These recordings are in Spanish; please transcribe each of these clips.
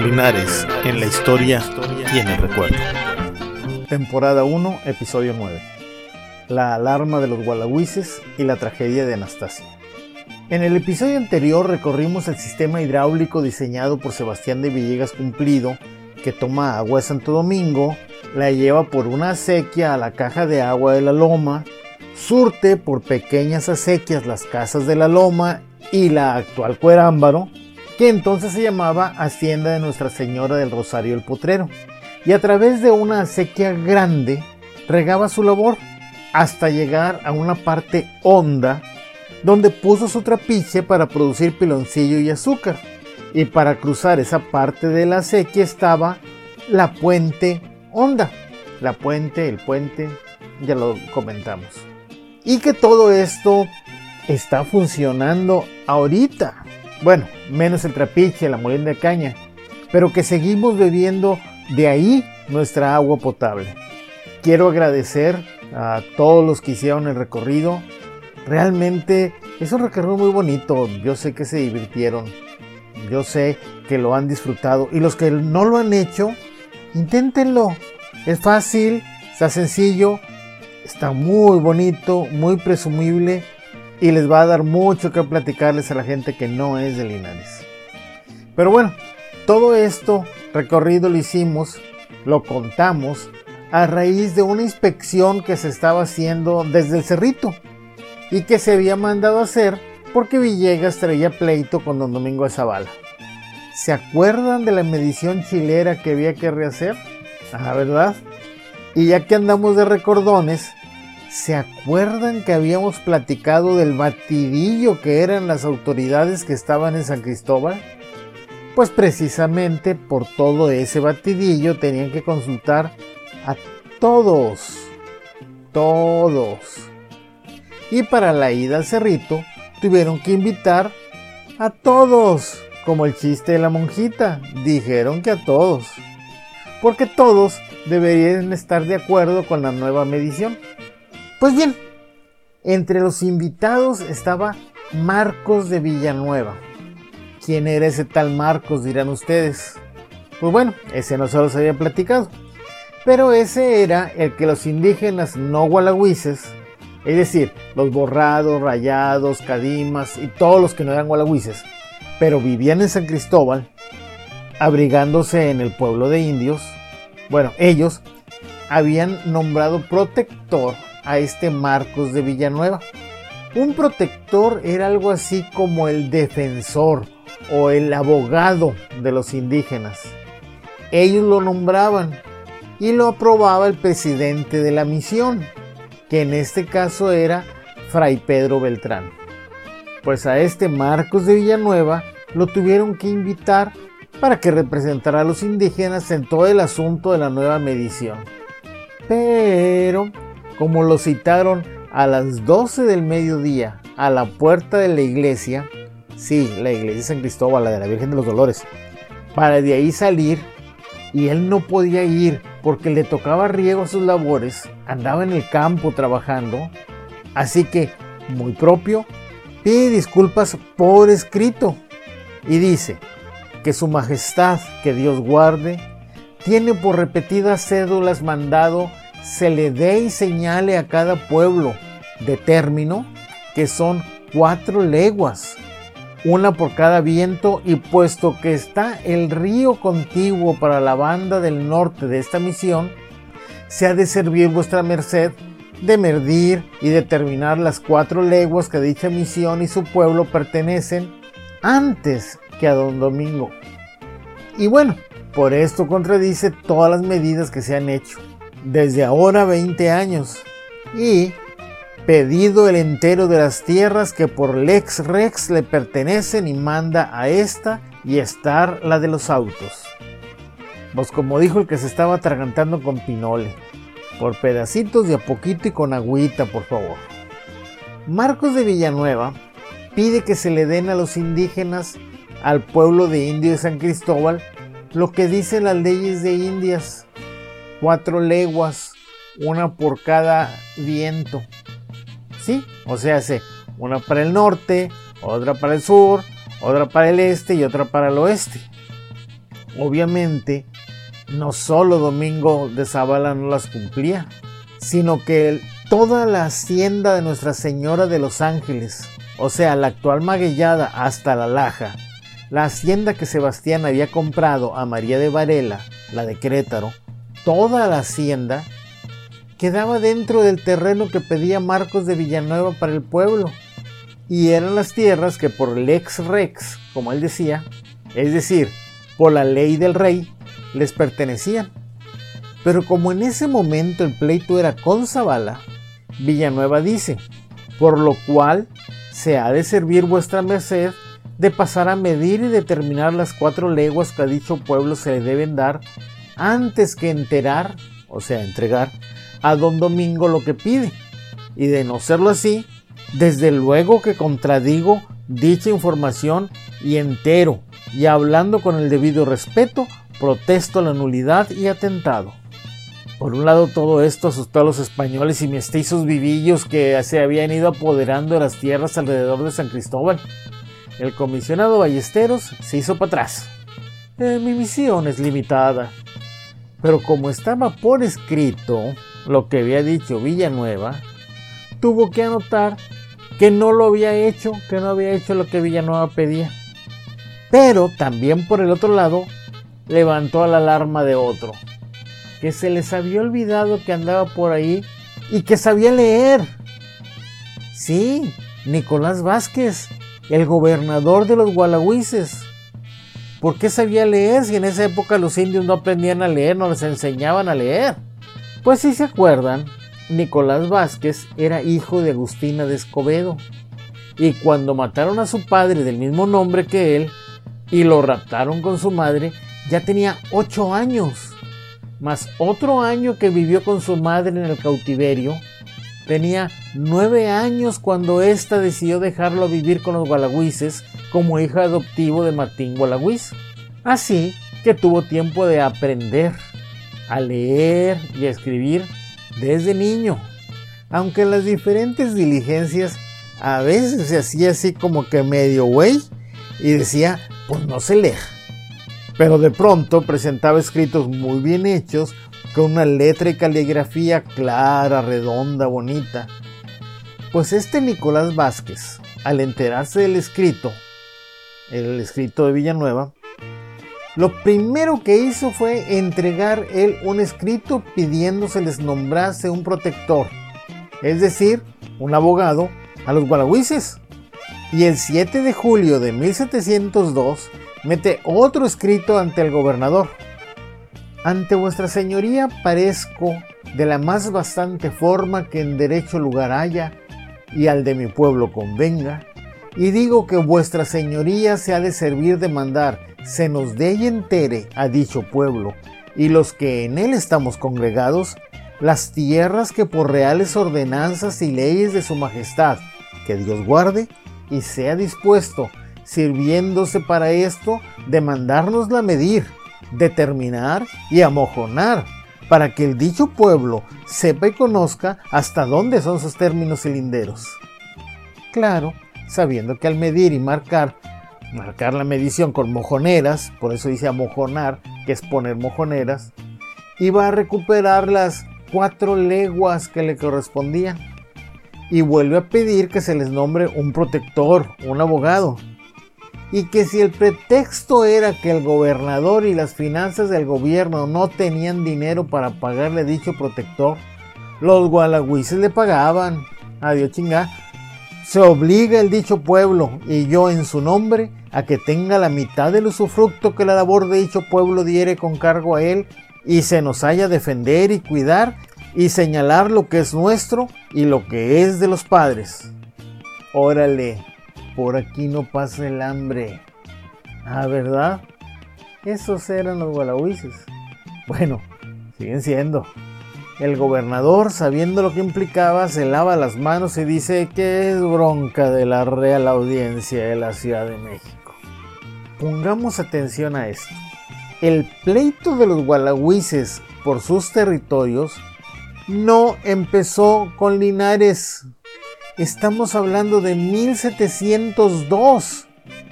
Linares, en la historia y en el recuerdo. Temporada 1, episodio 9. La alarma de los gualahuises y la tragedia de Anastasia. En el episodio anterior recorrimos el sistema hidráulico diseñado por Sebastián de Villegas Cumplido, que toma agua de Santo Domingo, la lleva por una acequia a la caja de agua de la loma, surte por pequeñas acequias las casas de la loma y la actual Cuerámbaro, que entonces se llamaba Hacienda de Nuestra Señora del Rosario el Potrero, y a través de una acequia grande regaba su labor hasta llegar a una parte honda donde puso su trapiche para producir piloncillo y azúcar. Y para cruzar esa parte de la acequia estaba la puente honda. La puente, el puente, ya lo comentamos. Y que todo esto está funcionando ahorita. Bueno, menos el trapiche, la molina de caña, pero que seguimos bebiendo de ahí nuestra agua potable. Quiero agradecer a todos los que hicieron el recorrido. Realmente es un recorrido muy bonito. Yo sé que se divirtieron. Yo sé que lo han disfrutado. Y los que no lo han hecho, inténtenlo. Es fácil, está sencillo, está muy bonito, muy presumible y les va a dar mucho que platicarles a la gente que no es de Linares. Pero bueno, todo esto recorrido lo hicimos, lo contamos a raíz de una inspección que se estaba haciendo desde el cerrito y que se había mandado hacer porque Villegas traía pleito con don Domingo Zavala. ¿Se acuerdan de la medición chilera que había que rehacer? Ah, ¿verdad? Y ya que andamos de recordones, ¿Se acuerdan que habíamos platicado del batidillo que eran las autoridades que estaban en San Cristóbal? Pues precisamente por todo ese batidillo tenían que consultar a todos, todos. Y para la ida al cerrito tuvieron que invitar a todos, como el chiste de la monjita, dijeron que a todos, porque todos deberían estar de acuerdo con la nueva medición. Pues bien, entre los invitados estaba Marcos de Villanueva. ¿Quién era ese tal Marcos, dirán ustedes? Pues bueno, ese no se los había platicado. Pero ese era el que los indígenas no gualagüises, es decir, los borrados, rayados, cadimas y todos los que no eran gualagüises, pero vivían en San Cristóbal, abrigándose en el pueblo de indios, bueno, ellos habían nombrado protector a este Marcos de Villanueva. Un protector era algo así como el defensor o el abogado de los indígenas. Ellos lo nombraban y lo aprobaba el presidente de la misión, que en este caso era Fray Pedro Beltrán. Pues a este Marcos de Villanueva lo tuvieron que invitar para que representara a los indígenas en todo el asunto de la nueva medición. Pero como lo citaron a las 12 del mediodía a la puerta de la iglesia, sí, la iglesia de San Cristóbal, la de la Virgen de los Dolores, para de ahí salir y él no podía ir porque le tocaba riego a sus labores, andaba en el campo trabajando, así que, muy propio, pide disculpas por escrito y dice que su majestad, que Dios guarde, tiene por repetidas cédulas mandado se le dé y señale a cada pueblo de término que son cuatro leguas, una por cada viento, y puesto que está el río contiguo para la banda del norte de esta misión, se ha de servir vuestra merced de medir y determinar las cuatro leguas que dicha misión y su pueblo pertenecen antes que a don Domingo. Y bueno, por esto contradice todas las medidas que se han hecho desde ahora 20 años y pedido el entero de las tierras que por lex rex le pertenecen y manda a esta y estar la de los autos. Pues como dijo el que se estaba atragantando con pinole, por pedacitos de a poquito y con agüita, por favor. Marcos de Villanueva pide que se le den a los indígenas, al pueblo de Indio de San Cristóbal, lo que dicen las leyes de Indias cuatro leguas, una por cada viento. ¿Sí? O sea, hace una para el norte, otra para el sur, otra para el este y otra para el oeste. Obviamente, no solo Domingo de Zavala no las cumplía, sino que toda la hacienda de Nuestra Señora de los Ángeles, o sea, la actual Maguellada hasta la Laja, la hacienda que Sebastián había comprado a María de Varela, la de Querétaro, toda la hacienda quedaba dentro del terreno que pedía Marcos de Villanueva para el pueblo, y eran las tierras que por lex rex, como él decía, es decir, por la ley del rey, les pertenecían. Pero como en ese momento el pleito era con Zavala, Villanueva dice, por lo cual se ha de servir vuestra merced de pasar a medir y determinar las cuatro leguas que a dicho pueblo se le deben dar antes que enterar, o sea, entregar, a don Domingo lo que pide. Y de no serlo así, desde luego que contradigo dicha información y entero, y hablando con el debido respeto, protesto la nulidad y atentado. Por un lado todo esto asustó a los españoles y mestizos vivillos que se habían ido apoderando de las tierras alrededor de San Cristóbal. El comisionado Ballesteros se hizo para atrás. Eh, mi misión es limitada. Pero como estaba por escrito lo que había dicho Villanueva, tuvo que anotar que no lo había hecho, que no había hecho lo que Villanueva pedía. Pero también por el otro lado levantó la alarma de otro que se les había olvidado que andaba por ahí y que sabía leer. Sí, Nicolás Vázquez, el gobernador de los Gualagüises. ¿Por qué sabía leer si en esa época los indios no aprendían a leer, no les enseñaban a leer? Pues si se acuerdan, Nicolás Vázquez era hijo de Agustina de Escobedo. Y cuando mataron a su padre del mismo nombre que él y lo raptaron con su madre, ya tenía ocho años más otro año que vivió con su madre en el cautiverio. Tenía nueve años cuando ésta decidió dejarlo vivir con los gualagüises como hijo adoptivo de Martín Gualagüiz. Así que tuvo tiempo de aprender a leer y a escribir desde niño. Aunque las diferentes diligencias a veces se hacía así como que medio güey y decía, pues no se lee pero de pronto presentaba escritos muy bien hechos, con una letra y caligrafía clara, redonda, bonita. Pues este Nicolás Vázquez, al enterarse del escrito, el escrito de Villanueva, lo primero que hizo fue entregar él un escrito pidiendo se les nombrase un protector, es decir, un abogado, a los gualagüises. Y el 7 de julio de 1702 mete otro escrito ante el gobernador. Ante vuestra señoría parezco de la más bastante forma que en derecho lugar haya y al de mi pueblo convenga, y digo que vuestra señoría se ha de servir de mandar se nos dé y entere a dicho pueblo, y los que en él estamos congregados, las tierras que por reales ordenanzas y leyes de su majestad, que Dios guarde y sea dispuesto sirviéndose para esto de mandárnosla medir, determinar y amojonar, para que el dicho pueblo sepa y conozca hasta dónde son sus términos cilinderos. Claro, sabiendo que al medir y marcar, marcar la medición con mojoneras, por eso dice amojonar, que es poner mojoneras, iba a recuperar las cuatro leguas que le correspondían. Y vuelve a pedir que se les nombre un protector, un abogado, y que si el pretexto era que el gobernador y las finanzas del gobierno no tenían dinero para pagarle dicho protector, los gualagüises le pagaban. Adiós chinga. Se obliga el dicho pueblo y yo en su nombre a que tenga la mitad del usufructo que la labor de dicho pueblo diere con cargo a él y se nos haya defender y cuidar y señalar lo que es nuestro y lo que es de los padres. Órale, por aquí no pasa el hambre. Ah, ¿verdad? Esos eran los gualahuises. Bueno, siguen siendo. El gobernador, sabiendo lo que implicaba, se lava las manos y dice que es bronca de la Real Audiencia de la Ciudad de México. Pongamos atención a esto. El pleito de los gualahuises por sus territorios no empezó con Linares, Estamos hablando de 1702.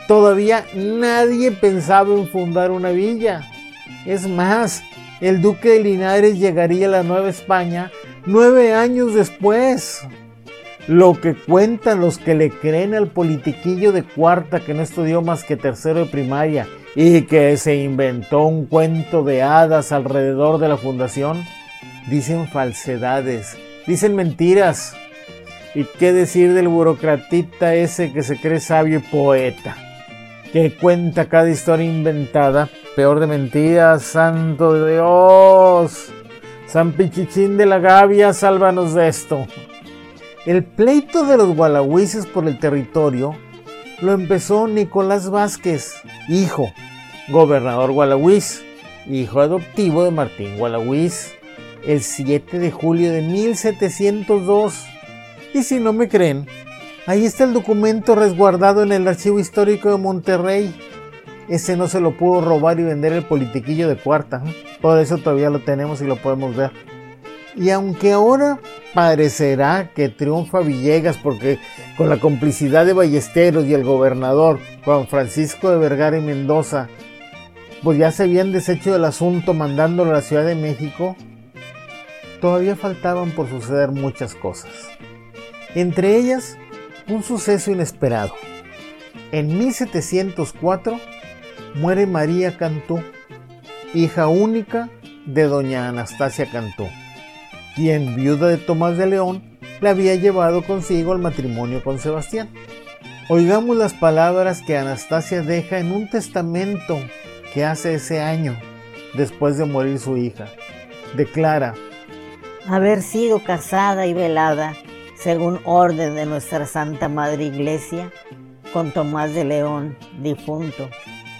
Todavía nadie pensaba en fundar una villa. Es más, el duque de Linares llegaría a la Nueva España nueve años después. Lo que cuentan los que le creen al politiquillo de cuarta que no estudió más que tercero de primaria y que se inventó un cuento de hadas alrededor de la fundación, dicen falsedades, dicen mentiras. ¿Y qué decir del burocratita ese que se cree sabio y poeta? Que cuenta cada historia inventada, peor de mentiras, santo de Dios. San Pichichín de la Gavia, sálvanos de esto. El pleito de los gualahuises por el territorio lo empezó Nicolás Vázquez, hijo, gobernador gualahuís, hijo adoptivo de Martín Gualahuís, el 7 de julio de 1702. Y si no me creen, ahí está el documento resguardado en el Archivo Histórico de Monterrey. Ese no se lo pudo robar y vender el politiquillo de cuarta. Por eso todavía lo tenemos y lo podemos ver. Y aunque ahora parecerá que triunfa Villegas porque con la complicidad de Ballesteros y el gobernador Juan Francisco de Vergara y Mendoza, pues ya se habían deshecho del asunto mandándolo a la Ciudad de México, todavía faltaban por suceder muchas cosas. Entre ellas, un suceso inesperado. En 1704 muere María Cantú, hija única de doña Anastasia Cantú quien, viuda de Tomás de León, le había llevado consigo al matrimonio con Sebastián. Oigamos las palabras que Anastasia deja en un testamento que hace ese año, después de morir su hija. Declara, haber sido casada y velada según orden de nuestra Santa Madre Iglesia con Tomás de León, difunto.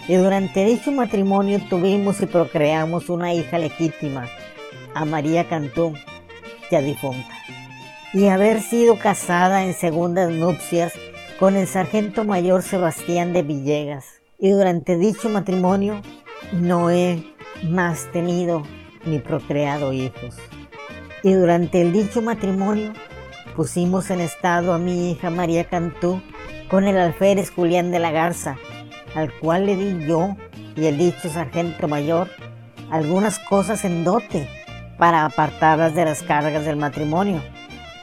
Y durante dicho matrimonio tuvimos y procreamos una hija legítima, a María Cantú, ya difunta, y haber sido casada en segundas nupcias con el sargento mayor Sebastián de Villegas. Y durante dicho matrimonio no he más tenido ni procreado hijos. Y durante el dicho matrimonio pusimos en estado a mi hija María Cantú con el alférez Julián de la Garza, al cual le di yo y el dicho sargento mayor algunas cosas en dote para apartarlas de las cargas del matrimonio,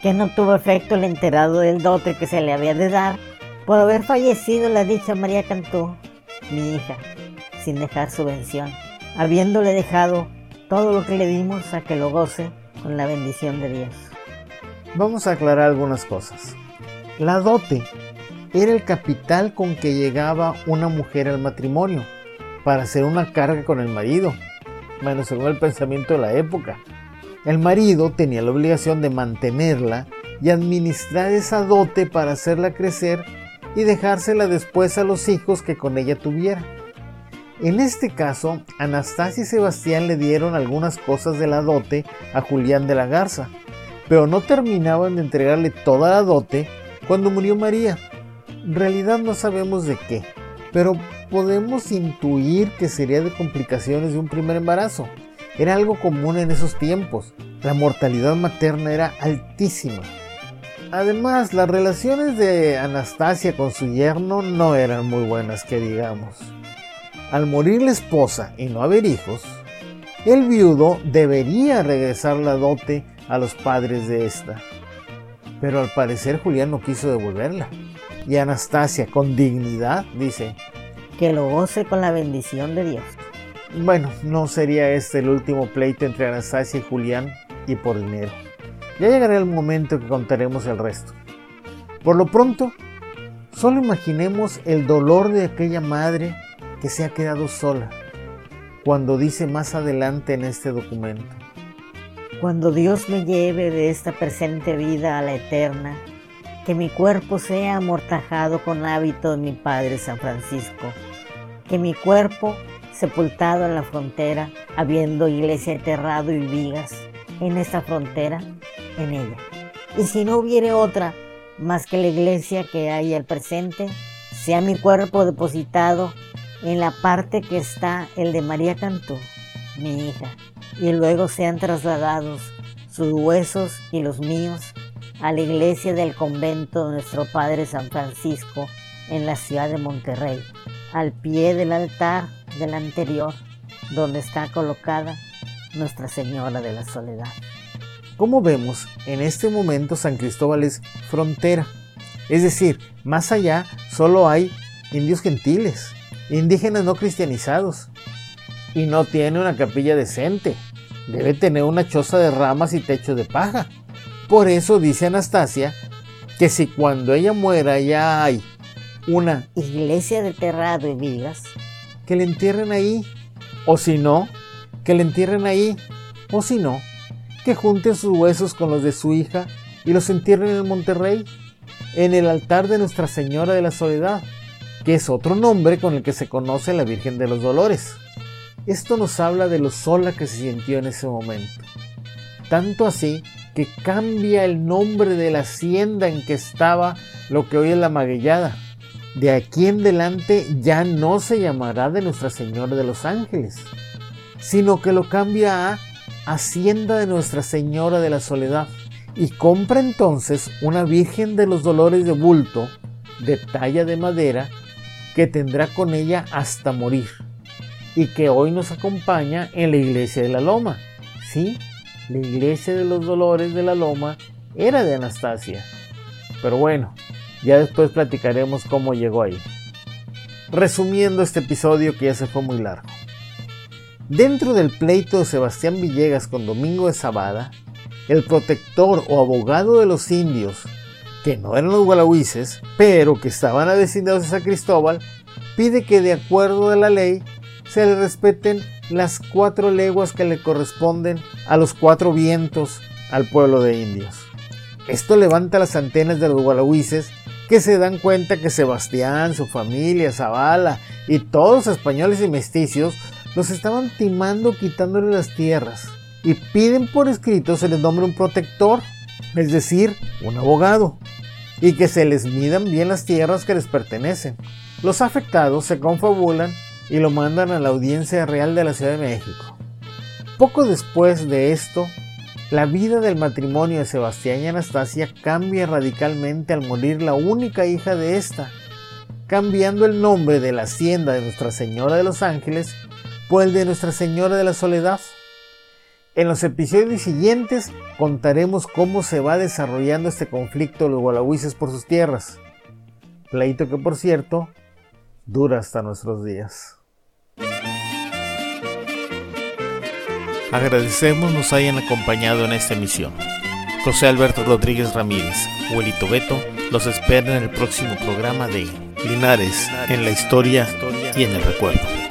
que no tuvo efecto el enterado del dote que se le había de dar por haber fallecido la dicha María Cantú, mi hija, sin dejar subvención, habiéndole dejado todo lo que le dimos a que lo goce con la bendición de Dios. Vamos a aclarar algunas cosas. La dote era el capital con que llegaba una mujer al matrimonio para hacer una carga con el marido bueno, según el pensamiento de la época. El marido tenía la obligación de mantenerla y administrar esa dote para hacerla crecer y dejársela después a los hijos que con ella tuviera. En este caso, Anastasia y Sebastián le dieron algunas cosas de la dote a Julián de la Garza, pero no terminaban de entregarle toda la dote cuando murió María. En realidad no sabemos de qué, pero podemos intuir que sería de complicaciones de un primer embarazo. Era algo común en esos tiempos. La mortalidad materna era altísima. Además, las relaciones de Anastasia con su yerno no eran muy buenas, que digamos. Al morir la esposa y no haber hijos, el viudo debería regresar la dote a los padres de esta. Pero al parecer Julián no quiso devolverla. Y Anastasia, con dignidad, dice, que lo goce con la bendición de Dios. Bueno, no sería este el último pleito entre Anastasia y Julián y por dinero. Ya llegará el momento que contaremos el resto. Por lo pronto, solo imaginemos el dolor de aquella madre que se ha quedado sola, cuando dice más adelante en este documento. Cuando Dios me lleve de esta presente vida a la eterna, que mi cuerpo sea amortajado con hábito de mi Padre San Francisco, que mi cuerpo sepultado en la frontera, habiendo iglesia enterrado y vigas en esta frontera, en ella. Y si no hubiere otra más que la iglesia que hay al presente, sea mi cuerpo depositado en la parte que está el de María Cantú, mi hija, y luego sean trasladados sus huesos y los míos a la iglesia del convento de nuestro Padre San Francisco en la ciudad de Monterrey, al pie del altar del anterior, donde está colocada Nuestra Señora de la Soledad. Como vemos, en este momento San Cristóbal es frontera. Es decir, más allá solo hay indios gentiles, indígenas no cristianizados. Y no tiene una capilla decente. Debe tener una choza de ramas y techo de paja. Por eso dice Anastasia que si cuando ella muera ya hay una iglesia de terrado y vigas, que le entierren ahí. O si no, que le entierren ahí. O si no, que junten sus huesos con los de su hija y los entierren en Monterrey, en el altar de Nuestra Señora de la Soledad, que es otro nombre con el que se conoce a la Virgen de los Dolores. Esto nos habla de lo sola que se sintió en ese momento. Tanto así que cambia el nombre de la hacienda en que estaba lo que hoy es la Maguellada. De aquí en delante ya no se llamará de Nuestra Señora de los Ángeles, sino que lo cambia a Hacienda de Nuestra Señora de la Soledad y compra entonces una Virgen de los Dolores de bulto de talla de madera que tendrá con ella hasta morir y que hoy nos acompaña en la iglesia de la Loma. Sí, la iglesia de los Dolores de la Loma era de Anastasia. Pero bueno, ya después platicaremos cómo llegó ahí. Resumiendo este episodio que ya se fue muy largo. Dentro del pleito de Sebastián Villegas con Domingo de Zabada, el protector o abogado de los indios, que no eran los gualahuises, pero que estaban avecindados de San Cristóbal, pide que de acuerdo a la ley se le respeten las cuatro leguas que le corresponden a los cuatro vientos al pueblo de indios. Esto levanta las antenas de los gualahuises que se dan cuenta que Sebastián, su familia, Zavala y todos los españoles y mesticios los estaban timando quitándole las tierras y piden por escrito se les nombre un protector, es decir, un abogado, y que se les midan bien las tierras que les pertenecen. Los afectados se confabulan y lo mandan a la audiencia real de la Ciudad de México. Poco después de esto, la vida del matrimonio de Sebastián y Anastasia cambia radicalmente al morir la única hija de esta, cambiando el nombre de la hacienda de Nuestra Señora de los Ángeles por el de Nuestra Señora de la Soledad. En los episodios siguientes contaremos cómo se va desarrollando este conflicto de los gualahuises por sus tierras, pleito que por cierto dura hasta nuestros días. Agradecemos nos hayan acompañado en esta emisión. José Alberto Rodríguez Ramírez, Huelito Beto, los espera en el próximo programa de Linares en la historia y en el recuerdo.